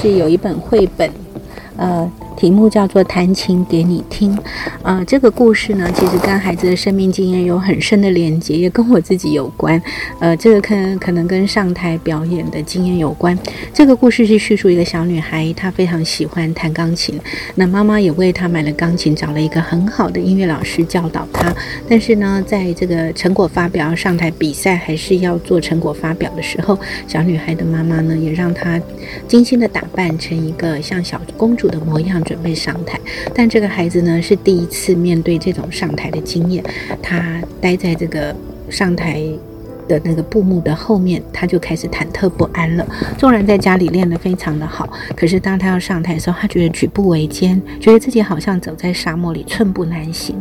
是有一本绘本，呃。题目叫做“弹琴给你听”，呃，这个故事呢，其实跟孩子的生命经验有很深的连接，也跟我自己有关。呃，这个可能可能跟上台表演的经验有关。这个故事是叙述一个小女孩，她非常喜欢弹钢琴，那妈妈也为她买了钢琴，找了一个很好的音乐老师教导她。但是呢，在这个成果发表、上台比赛，还是要做成果发表的时候，小女孩的妈妈呢，也让她精心的打扮成一个像小公主的模样。准备上台，但这个孩子呢是第一次面对这种上台的经验，他待在这个上台。的那个布幕的后面，他就开始忐忑不安了。纵然在家里练得非常的好，可是当他要上台的时候，他觉得举步维艰，觉得自己好像走在沙漠里，寸步难行。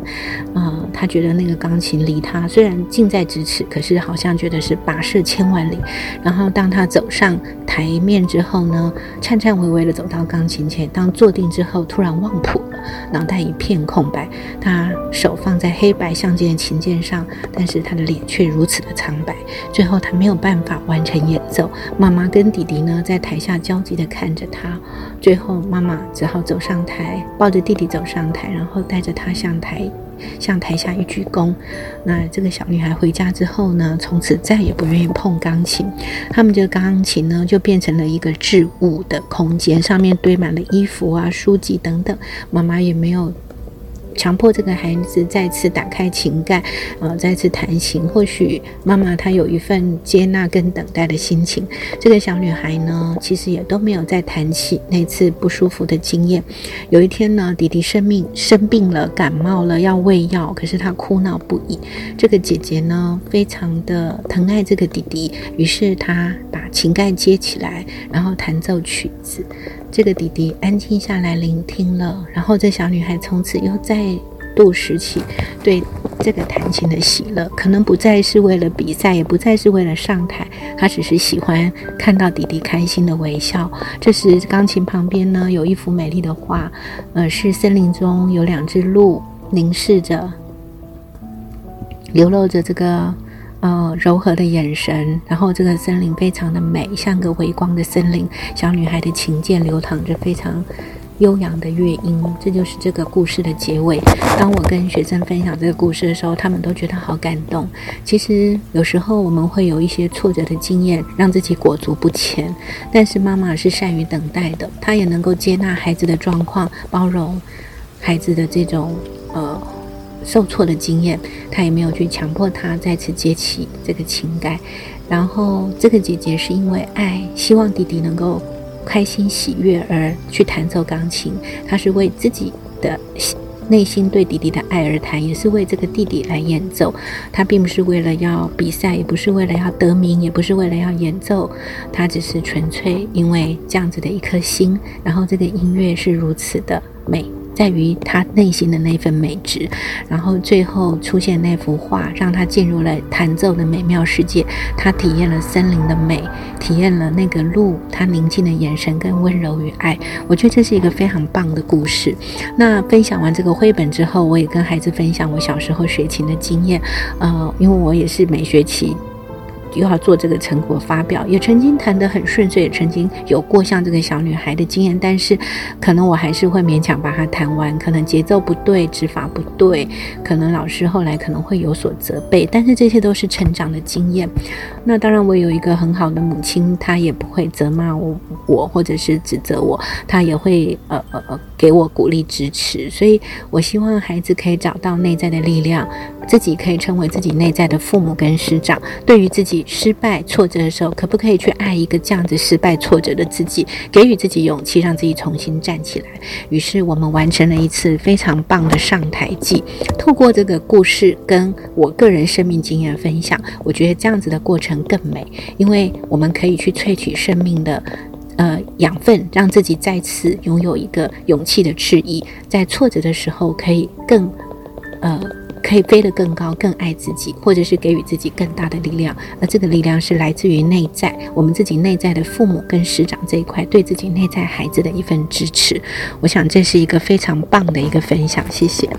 嗯，他觉得那个钢琴离他虽然近在咫尺，可是好像觉得是跋涉千万里。然后当他走上台面之后呢，颤颤巍巍的走到钢琴前，当坐定之后，突然忘谱了，脑袋一片空白。他手放在黑白相间的琴键上，但是他的脸却如此的苍白。最后，他没有办法完成演奏。妈妈跟弟弟呢，在台下焦急地看着他。最后，妈妈只好走上台，抱着弟弟走上台，然后带着他向台向台下一鞠躬。那这个小女孩回家之后呢，从此再也不愿意碰钢琴。他们这个钢琴呢，就变成了一个置物的空间，上面堆满了衣服啊、书籍等等。妈妈也没有。强迫这个孩子再次打开情感，呃，再次弹琴。或许妈妈她有一份接纳跟等待的心情。这个小女孩呢，其实也都没有再谈起那次不舒服的经验。有一天呢，弟弟生病生病了，感冒了，要喂药，可是她哭闹不已。这个姐姐呢，非常的疼爱这个弟弟，于是她把琴盖接起来，然后弹奏曲子。这个弟弟安静下来聆听了，然后这小女孩从此又再度拾起对这个弹琴的喜乐，可能不再是为了比赛，也不再是为了上台，她只是喜欢看到弟弟开心的微笑。这时，钢琴旁边呢有一幅美丽的画，呃，是森林中有两只鹿凝视着，流露着这个。呃，柔和的眼神，然后这个森林非常的美，像个微光的森林。小女孩的琴键流淌着非常悠扬的乐音，这就是这个故事的结尾。当我跟学生分享这个故事的时候，他们都觉得好感动。其实有时候我们会有一些挫折的经验，让自己裹足不前。但是妈妈是善于等待的，她也能够接纳孩子的状况，包容孩子的这种呃。受挫的经验，他也没有去强迫他再次接起这个情感。然后，这个姐姐是因为爱，希望弟弟能够开心喜悦而去弹奏钢琴。她是为自己的内心对弟弟的爱而弹，也是为这个弟弟来演奏。她并不是为了要比赛，也不是为了要得名，也不是为了要演奏。她只是纯粹因为这样子的一颗心。然后，这个音乐是如此的美。在于他内心的那份美值，然后最后出现那幅画，让他进入了弹奏的美妙世界。他体验了森林的美，体验了那个鹿他宁静的眼神跟温柔与爱。我觉得这是一个非常棒的故事。那分享完这个绘本之后，我也跟孩子分享我小时候学琴的经验。呃，因为我也是每学期。又要做这个成果发表，也曾经谈得很顺遂，也曾经有过像这个小女孩的经验，但是可能我还是会勉强把它谈完，可能节奏不对，指法不对，可能老师后来可能会有所责备，但是这些都是成长的经验。那当然，我有一个很好的母亲，她也不会责骂我，我或者是指责我，她也会呃呃呃给我鼓励支持。所以我希望孩子可以找到内在的力量，自己可以成为自己内在的父母跟师长，对于自己失败挫折的时候，可不可以去爱一个这样子失败挫折的自己，给予自己勇气，让自己重新站起来？于是我们完成了一次非常棒的上台记。透过这个故事跟我个人生命经验分享，我觉得这样子的过程更美，因为我们可以去萃取生命的呃养分，让自己再次拥有一个勇气的翅翼，在挫折的时候可以更呃。可以飞得更高，更爱自己，或者是给予自己更大的力量，而这个力量是来自于内在，我们自己内在的父母跟师长这一块，对自己内在孩子的一份支持。我想这是一个非常棒的一个分享，谢谢。